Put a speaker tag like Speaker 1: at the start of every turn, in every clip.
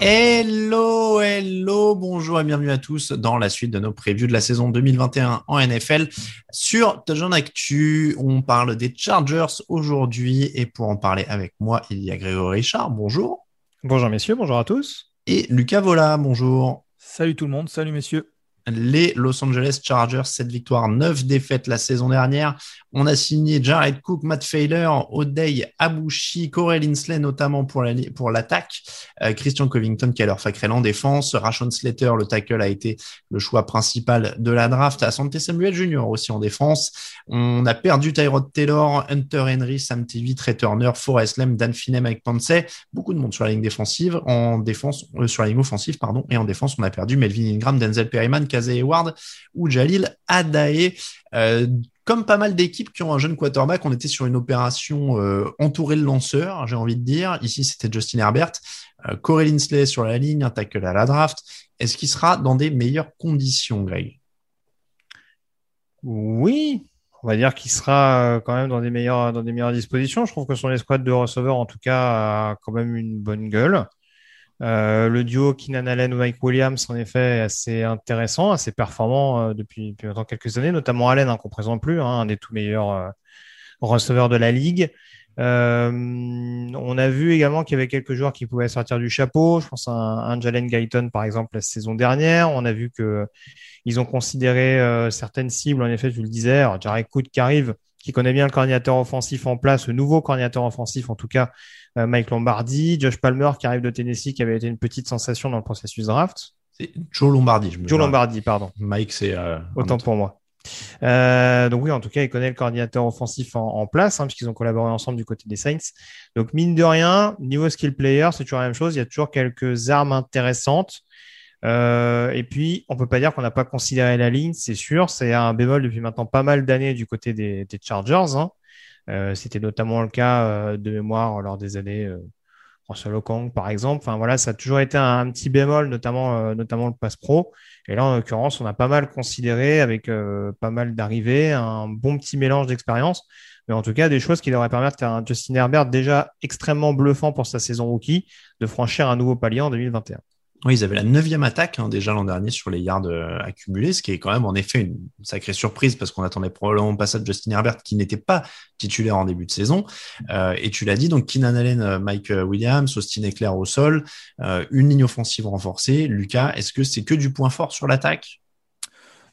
Speaker 1: Hello, hello, bonjour et bienvenue à tous dans la suite de nos previews de la saison 2021 en NFL. Sur Touchdown Actu, on parle des Chargers aujourd'hui et pour en parler avec moi, il y a Grégory Richard, bonjour.
Speaker 2: Bonjour messieurs, bonjour à tous.
Speaker 1: Et Lucas Vola, bonjour.
Speaker 3: Salut tout le monde, salut messieurs.
Speaker 1: Les Los Angeles Chargers, 7 victoires, 9 défaites la saison dernière. On a signé Jared Cook, Matt Failer, Odey Abushi, Corey Linsley notamment pour la, pour l'attaque, euh, Christian Covington qui a leur sacré en défense, Rashon Slater, le tackle a été le choix principal de la draft, Asante Samuel Jr. aussi en défense. On a perdu Tyrod Taylor, Hunter Henry, Sam TV, Trey Turner, Forrest Lem, Dan Finney, Mike Pansey, beaucoup de monde sur la ligne défensive, en défense, euh, sur la ligne offensive, pardon, et en défense, on a perdu Melvin Ingram, Denzel Perryman, Kazay Ward ou Jalil Adae. Euh, comme pas mal d'équipes qui ont un jeune quarterback, on était sur une opération euh, entourée de lanceurs, j'ai envie de dire. Ici, c'était Justin Herbert, euh, Corey Linsley sur la ligne, un tackle à la draft. Est-ce qu'il sera dans des meilleures conditions, Greg?
Speaker 2: Oui, on va dire qu'il sera euh, quand même dans des meilleures dans des meilleures dispositions. Je trouve que son escouade de receveurs, en tout cas, a quand même une bonne gueule. Euh, le duo Keenan Allen Mike Williams, en effet, est assez intéressant, assez performant euh, depuis, depuis maintenant quelques années, notamment Allen, hein, qu'on présente plus, hein, un des tout meilleurs euh, receveurs de la ligue. Euh, on a vu également qu'il y avait quelques joueurs qui pouvaient sortir du chapeau. Je pense à un, un Jalen Guyton, par exemple, la saison dernière. On a vu que ils ont considéré euh, certaines cibles. En effet, je le disais, Jared Cook qui arrive, qui connaît bien le coordinateur offensif en place, le nouveau coordinateur offensif en tout cas, Mike Lombardi, Josh Palmer qui arrive de Tennessee, qui avait été une petite sensation dans le processus draft.
Speaker 1: C'est Joe Lombardi. Je me
Speaker 2: Joe Lombardi, pardon.
Speaker 1: Mike, c'est euh,
Speaker 2: autant pour moi. Euh, donc oui, en tout cas, il connaît le coordinateur offensif en, en place, hein, puisqu'ils ont collaboré ensemble du côté des Saints. Donc mine de rien, niveau skill player, c'est toujours la même chose. Il y a toujours quelques armes intéressantes. Euh, et puis, on peut pas dire qu'on n'a pas considéré la ligne, c'est sûr. C'est un bémol depuis maintenant pas mal d'années du côté des, des Chargers. Hein. Euh, C'était notamment le cas euh, de mémoire lors des années euh, Russell Okong, par exemple. Enfin voilà, ça a toujours été un, petit bémol, notamment euh, notamment le pass pro. Et là, en l'occurrence, on a pas mal considéré avec euh, pas mal d'arrivées, un bon petit mélange d'expérience. Mais en tout cas, des choses qui devraient permettre à Justin Herbert déjà extrêmement bluffant pour sa saison rookie de franchir un nouveau palier en 2021.
Speaker 1: Oui, ils avaient la neuvième attaque hein, déjà l'an dernier sur les yards euh, accumulés, ce qui est quand même en effet une sacrée surprise parce qu'on attendait probablement pas ça de Justin Herbert qui n'était pas titulaire en début de saison. Euh, et tu l'as dit, donc Keenan Allen, euh, Mike Williams, Austin Eckler au sol, une ligne offensive renforcée. Lucas, est-ce que c'est que du point fort sur l'attaque?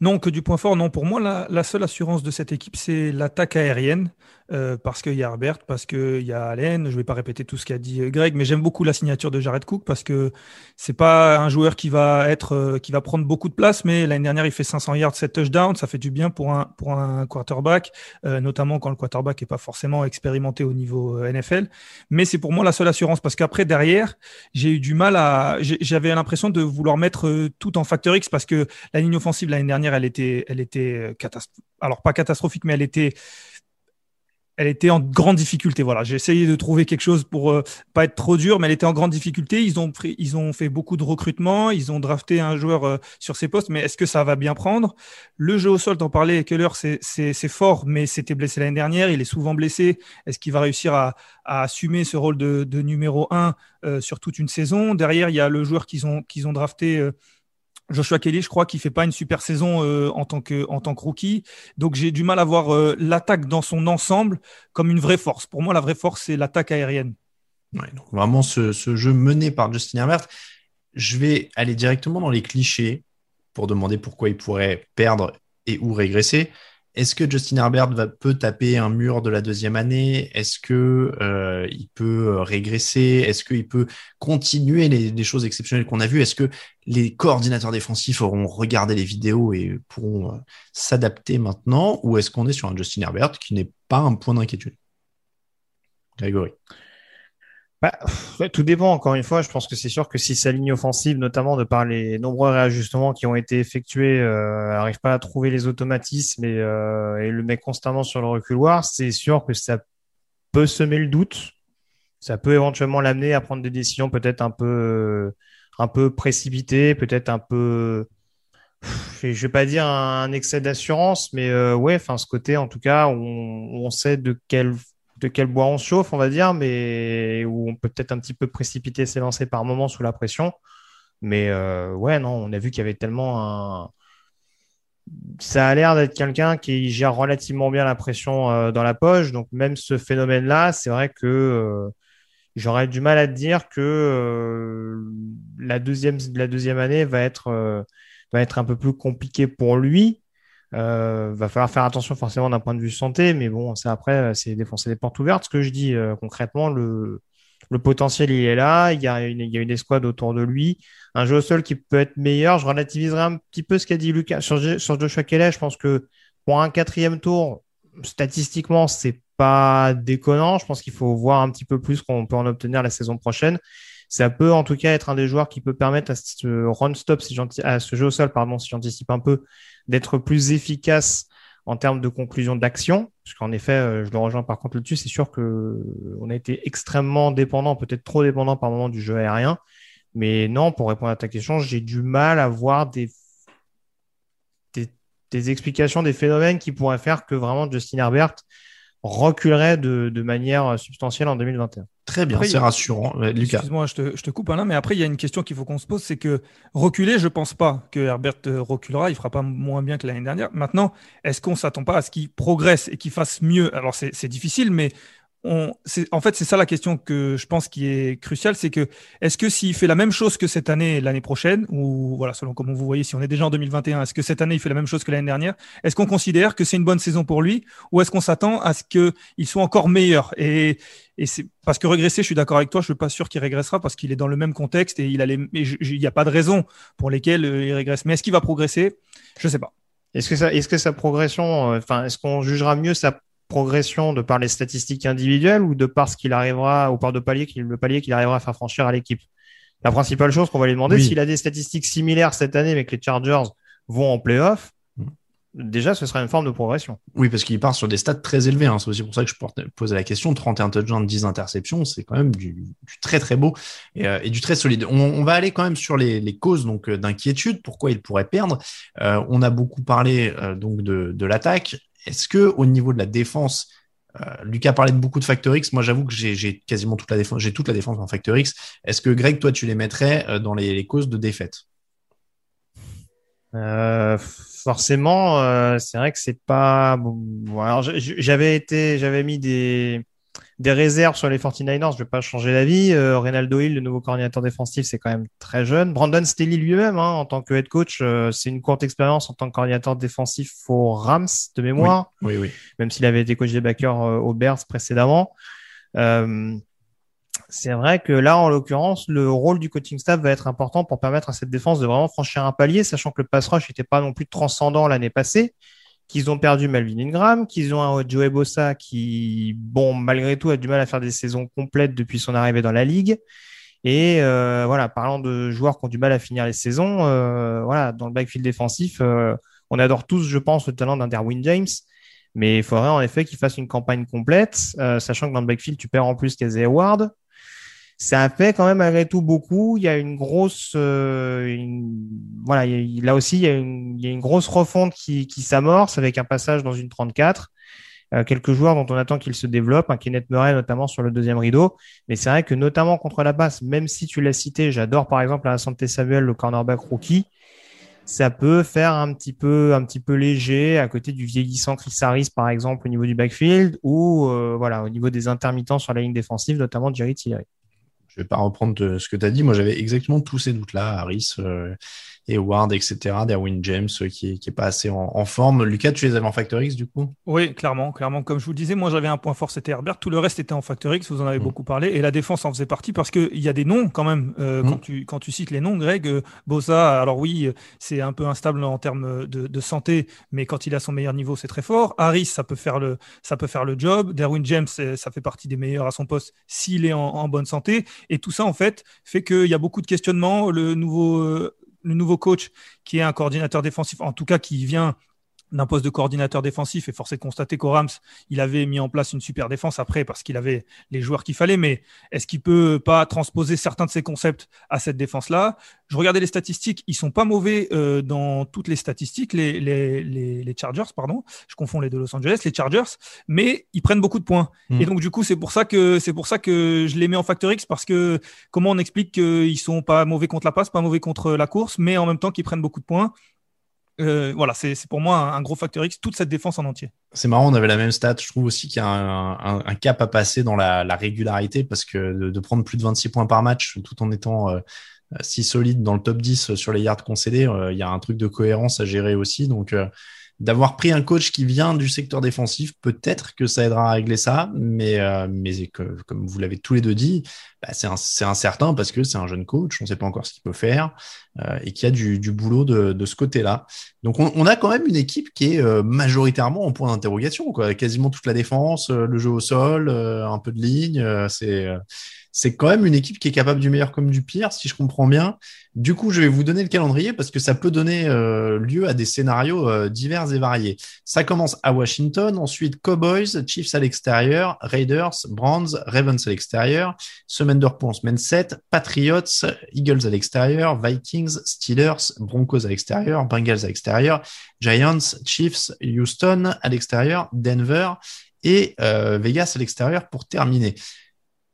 Speaker 3: Non, que du point fort. Non, pour moi, la, seule assurance de cette équipe, c'est l'attaque aérienne. Euh, parce qu'il y a Herbert, parce qu'il y a Allen. Je ne vais pas répéter tout ce qu'a dit euh, Greg, mais j'aime beaucoup la signature de Jared Cook parce que c'est pas un joueur qui va être, euh, qui va prendre beaucoup de place, mais l'année dernière il fait 500 yards, 7 touchdowns, ça fait du bien pour un quarterback, notamment quand le quarterback est pas forcément expérimenté au niveau NFL. Mais c'est pour moi la seule assurance parce qu'après derrière, j'ai eu du mal à, j'avais l'impression de vouloir mettre tout en facteur X parce que la ligne offensive l'année dernière elle était, elle était catastrophique. Alors pas catastrophique, mais elle était elle était en grande difficulté. Voilà, j'ai essayé de trouver quelque chose pour euh, pas être trop dur, mais elle était en grande difficulté. Ils ont pris, ils ont fait beaucoup de recrutements, ils ont drafté un joueur euh, sur ses postes, mais est-ce que ça va bien prendre? Le jeu au sol, t'en parlais, Keller, c'est fort, mais c'était blessé l'année dernière. Il est souvent blessé. Est-ce qu'il va réussir à, assumer ce rôle de, numéro un euh, sur toute une saison? Derrière, il y a le joueur qu'ils ont qu'ils ont drafté. Joshua Kelly, je crois qu'il fait pas une super saison euh, en tant que tant que rookie. Donc j'ai du mal à voir euh, l'attaque dans son ensemble comme une vraie force. Pour moi, la vraie force c'est l'attaque aérienne.
Speaker 1: Ouais, donc vraiment ce, ce, jeu mené par Justin Herbert. Je vais aller directement dans les clichés pour demander pourquoi il pourrait perdre et ou régresser. Est-ce que Justin Herbert peut taper un mur de la deuxième année? Est-ce que euh, peut euh, régresser? Est-ce qu'il peut continuer les, les choses exceptionnelles qu'on a vues? Est-ce que les coordinateurs défensifs auront regardé les vidéos et pourront euh, s'adapter maintenant? Ou est-ce qu'on est sur un Justin Herbert qui n'est pas un point d'inquiétude? Grégory
Speaker 2: bah, tout dépend, encore une fois. Je pense que c'est sûr que si sa ligne offensive, notamment de par les nombreux réajustements qui ont été effectués, euh, n'arrive pas à trouver les automatismes et, euh, et, le met constamment sur le reculoir, c'est sûr que ça peut semer le doute. Ça peut éventuellement l'amener à prendre des décisions peut-être un peu, un peu précipitées, peut-être un peu, je vais pas dire un excès d'assurance, mais euh, ouais, enfin ce côté, en tout cas, on, on sait de quelle de quel bois on chauffe, on va dire, mais où on peut peut-être un petit peu précipiter ses par moment sous la pression. Mais euh, ouais, non, on a vu qu'il y avait tellement un. Ça a l'air d'être quelqu'un qui gère relativement bien la pression euh, dans la poche. Donc, même ce phénomène-là, c'est vrai que euh, j'aurais du mal à te dire que la, deuxième, la deuxième année va être, va être un peu plus compliquée pour lui. Euh, va falloir faire attention forcément d'un point de vue santé, mais bon, c'est après, euh, c'est défoncer des portes ouvertes. Ce que je dis euh, concrètement, le, le potentiel il est là. Il y a une, il y a une escouade autour de lui. Un jeu au sol qui peut être meilleur. Je relativiserai un petit peu ce qu'a dit Lucas sur, sur Joshua Kelly. Je pense que pour un quatrième tour, statistiquement, c'est pas déconnant. Je pense qu'il faut voir un petit peu plus qu'on peut en obtenir la saison prochaine. Ça peut en tout cas être un des joueurs qui peut permettre à ce run stop, si à ce jeu au sol, pardon, si j'anticipe un peu, d'être plus efficace en termes de conclusion d'action. Parce qu'en effet, euh, je le rejoins par contre là-dessus, c'est sûr que on a été extrêmement dépendant, peut-être trop dépendant par moment du jeu aérien. Mais non, pour répondre à ta question, j'ai du mal à voir des, des, des, explications, des phénomènes qui pourraient faire que vraiment Justin Herbert reculerait de, de manière substantielle en 2021.
Speaker 1: Très bien, c'est rassurant. Lucas.
Speaker 3: Excuse-moi, je te, je te coupe là, mais après, il y a une question qu'il faut qu'on se pose, c'est que reculer, je pense pas que Herbert euh, reculera, il fera pas moins bien que l'année dernière. Maintenant, est-ce qu'on s'attend pas à ce qu'il progresse et qu'il fasse mieux? Alors, c'est difficile, mais en fait, c'est ça la question que je pense qui est cruciale, c'est que est-ce que s'il fait la même chose que cette année, l'année prochaine, ou voilà, selon comment vous voyez, si on est déjà en 2021, est-ce que cette année il fait la même chose que l'année dernière Est-ce qu'on considère que c'est une bonne saison pour lui, ou est-ce qu'on s'attend à ce qu'il soit encore meilleur? Et, c'est parce que régresser, je suis d'accord avec toi, je suis pas sûr qu'il régressera parce qu'il est dans le même contexte et il il n'y a pas de raison pour lesquelles euh, il régresse. Mais est-ce qu'il va progresser? Je sais pas.
Speaker 2: Est-ce que ça, est-ce que sa progression, euh, enfin, est-ce qu'on jugera mieux sa progression de par les statistiques individuelles ou de par ce qu'il arrivera, ou par de palier, le palier qu'il arrivera à faire franchir à l'équipe? La principale chose qu'on va lui demander, oui. s'il a des statistiques similaires cette année, mais que les Chargers vont en playoff, mmh. déjà, ce sera une forme de progression.
Speaker 1: Oui, parce qu'il part sur des stats très élevés. Hein. C'est aussi pour ça que je posais la question. 31 touchdowns, 10 interceptions, c'est quand même du, du, très très beau et, euh, et du très solide. On, on, va aller quand même sur les, les causes donc euh, d'inquiétude, pourquoi il pourrait perdre? Euh, on a beaucoup parlé euh, donc de, de l'attaque. Est-ce que au niveau de la défense, euh, Lucas parlait de beaucoup de Factor X. Moi, j'avoue que j'ai quasiment toute la défense. J'ai toute la défense en Factor X. Est-ce que Greg, toi, tu les mettrais euh, dans les, causes de défaite?
Speaker 2: Euh, Forcément, c'est vrai que c'est pas. Bon, alors, j'avais été, j'avais mis des des réserves sur les 49ers, je vais pas changer d'avis. Euh, Reynaldo Hill, le nouveau coordinateur défensif, c'est quand même très jeune. Brandon Staley lui-même, hein, en tant que head coach, euh, c'est une courte expérience en tant que coordinateur défensif aux Rams de mémoire.
Speaker 1: Oui, oui. oui.
Speaker 2: Même s'il avait été coach des backers euh, aux Bears précédemment. Euh, c'est vrai que là, en l'occurrence, le rôle du coaching staff va être important pour permettre à cette défense de vraiment franchir un palier, sachant que le pass rush n'était pas non plus transcendant l'année passée qu'ils ont perdu Melvin Ingram, qu'ils ont un Joey Bossa qui, bon, malgré tout, a du mal à faire des saisons complètes depuis son arrivée dans la ligue. Et euh, voilà, parlant de joueurs qui ont du mal à finir les saisons, euh, voilà, dans le backfield défensif, euh, on adore tous, je pense, le talent d'un Derwin James. Mais il faudrait en effet qu'il fasse une campagne complète, sachant que dans le backfield, tu perds en plus Casey Ward. Ça a fait quand même malgré tout beaucoup. Il y a une grosse, voilà, là aussi il y, a une, grosse refonte qui, qui s'amorce avec un passage dans une 34. Euh, quelques joueurs dont on attend qu'ils se développent, un Kenneth Murray notamment sur le deuxième rideau. Mais c'est vrai que notamment contre la passe, même si tu l'as cité, j'adore par exemple la Santé Samuel, le cornerback rookie, ça peut faire un petit peu un petit peu léger à côté du vieillissant Chris Harris par exemple au niveau du backfield ou euh, voilà au niveau des intermittents sur la ligne défensive, notamment Jerry Tillery.
Speaker 1: Je vais pas reprendre ce que tu as dit. Moi, j'avais exactement tous ces doutes-là. Harris, euh, et Ward, etc. Derwin James euh, qui, qui est pas assez en, forme. Lucas, tu les avais en Factor X du coup?
Speaker 3: Oui, clairement, clairement. Comme je vous le disais, moi j'avais un point fort, c'était Herbert. Tout le reste était en Factor X. Vous en avez mm. beaucoup parlé et la défense en faisait partie parce qu'il y a des noms quand même. Euh, quand, mm. tu, quand tu cites les noms, Greg euh, Bosa. Alors oui, c'est un peu instable en termes de, santé, mais quand il a son meilleur niveau, c'est très fort. Harris, ça peut faire le, ça peut faire le job. Derwin James, ça fait partie des meilleurs à son poste s'il est en, en, bonne santé. Et tout ça en fait fait qu'il y a beaucoup de questionnements. Le nouveau le nouveau coach qui est un coordinateur défensif, en tout cas qui vient d'un poste de coordinateur défensif et forcé de constater qu'au Rams, il avait mis en place une super défense après parce qu'il avait les joueurs qu'il fallait. Mais est-ce qu'il peut pas transposer certains de ses concepts à cette défense-là? Je regardais les statistiques, ils sont pas mauvais euh, dans toutes les statistiques, les, les, les, Chargers, pardon. Je confonds les de Los Angeles, les Chargers, mais ils prennent beaucoup de points. Hmm. Et donc du coup, c'est pour ça que c'est pour ça que je les mets en Factor X parce que comment on explique qu'ils sont pas mauvais contre la passe, pas mauvais contre la course, mais en même temps qu'ils prennent beaucoup de points euh, voilà, c'est pour moi un, gros facteur X, toute cette défense en entier.
Speaker 1: C'est marrant, on avait la même stat. Je trouve aussi qu'il y a un, cap à passer dans la, régularité parce que de, prendre plus de 26 points par match tout en étant euh, si solide dans le top 10 sur les yards concédés, euh, il y a un truc de cohérence à gérer aussi. Donc, d'avoir pris un coach qui vient du secteur défensif, peut-être que ça aidera à régler ça, mais, euh, mais comme vous l'avez tous les deux dit, bah, c'est incertain parce que c'est un jeune coach, on ne sait pas encore ce qu'il peut faire euh, et qu'il y a du, du boulot de, de ce côté-là. Donc on, on, a quand même une équipe qui est euh, majoritairement en point d'interrogation, quasiment toute la défense, le jeu au sol, un peu de ligne, c'est c'est quand même une équipe qui est capable du meilleur comme du pire, si je comprends bien. Du coup, je vais vous donner le calendrier parce que ça peut donner euh, lieu à des scénarios euh, divers et variés. Ça commence à Washington, ensuite Cowboys, Chiefs à l'extérieur, Raiders, Browns, Ravens à l'extérieur, semaine de repos semaine 7, Patriots, Eagles à l'extérieur, Vikings, Steelers, Broncos à l'extérieur, Bengals à l'extérieur, Giants, Chiefs, Houston à l'extérieur, Denver et euh, Vegas à l'extérieur pour terminer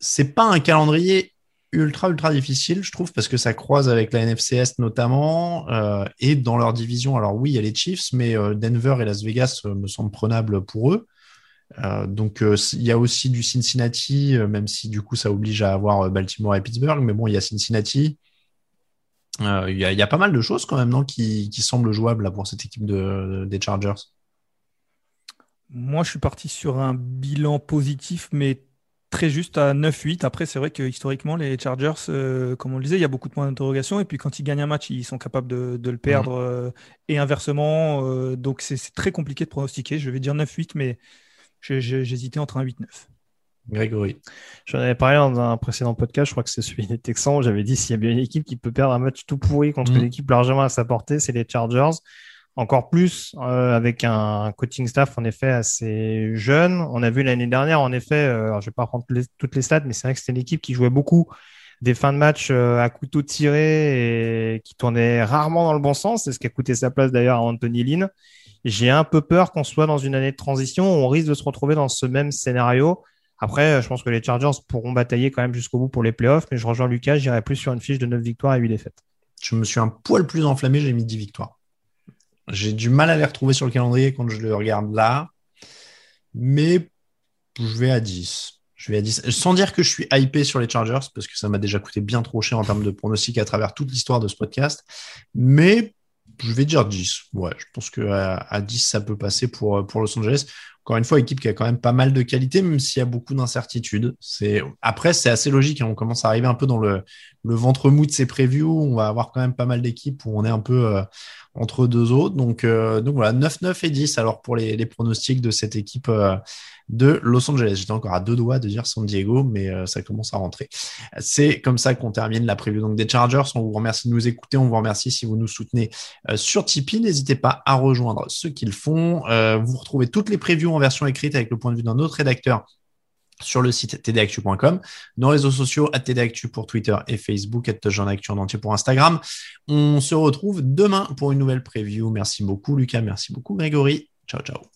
Speaker 1: c'est pas un calendrier ultra ultra difficile, je trouve, parce que ça croise avec la NFCS notamment euh, et dans leur division. Alors oui, il y a les Chiefs, mais euh, Denver et Las Vegas euh, me semblent prenables pour eux. donc il y a aussi du Cincinnati, même si du coup ça oblige à avoir Baltimore et Pittsburgh, mais bon, il y a Cincinnati. Il y, a pas mal de choses quand même qui, semblent jouables pour cette équipe des Chargers.
Speaker 3: Moi, je suis parti sur un bilan positif, mais très juste à 9-8. Après, c'est vrai que historiquement, les Chargers, euh, comme on le disait, il y a beaucoup de points d'interrogation. Et puis quand ils gagnent un match, ils sont capables de, le perdre mhm. euh, et inversement. Euh, donc c'est très compliqué de pronostiquer. Je vais dire 9-8, mais j'hésitais entre un 8-9.
Speaker 1: Grégory.
Speaker 2: J'en avais parlé dans un précédent podcast, je crois que c'est celui des Texans. J'avais dit s'il y a bien une équipe qui peut perdre un match tout pourri contre mhm. une équipe largement à sa portée, c'est les Chargers encore plus euh, avec un coaching staff en effet assez jeune. On a vu l'année dernière, en effet, euh, alors je vais pas prendre toutes les stats, mais c'est vrai que c'était une équipe qui jouait beaucoup des fins de match euh, à couteau tiré et qui tournait rarement dans le bon sens. C'est ce qui a coûté sa place d'ailleurs à Anthony Lynn. J'ai un peu peur qu'on soit dans une année de transition où on risque de se retrouver dans ce même scénario. Après, je pense que les Chargers pourront batailler quand même jusqu'au bout pour les playoffs, mais je rejoins Lucas, j'irai plus sur une fiche de 9 victoires et 8 défaites.
Speaker 1: Je me suis un poil plus enflammé, j'ai mis 10 victoires. J'ai du mal à les retrouver sur le calendrier quand je le regarde là. Mais je vais à 10. Je vais à 10. Sans dire que je suis hypé sur les Chargers, parce que ça m'a déjà coûté bien trop cher en termes de pronostic à travers toute l'histoire de ce podcast. Mais je vais dire 10. Ouais, je pense qu'à à 10, ça peut passer pour, pour Los Angeles. encore une fois, équipe qui a quand même pas mal de qualité, même s'il y a beaucoup d'incertitudes. C'est après, c'est assez logique. Hein. On commence à arriver un peu dans le, le ventre mou de ces previews. On va avoir quand même pas mal d'équipes où on est un peu euh, entre deux autres. Donc, euh, donc voilà, 9, 9 et 10 alors pour les, les pronostics de cette équipe euh, de Los Angeles. J'étais encore à deux doigts de dire San Diego, mais euh, ça commence à rentrer. C'est comme ça qu'on termine la preview donc des Chargers. On vous remercie de nous écouter. On vous remercie si vous nous soutenez euh, sur Tipeee. N'hésitez pas à rejoindre ceux qui le font. Euh, vous retrouvez toutes les previews en version écrite avec le point de vue d'un autre rédacteur sur le site tdactu.com, nos réseaux sociaux à tdactu pour Twitter et Facebook, at Actu en entier pour Instagram. On se retrouve demain pour une nouvelle preview. Merci beaucoup Lucas, merci beaucoup Grégory. Ciao ciao.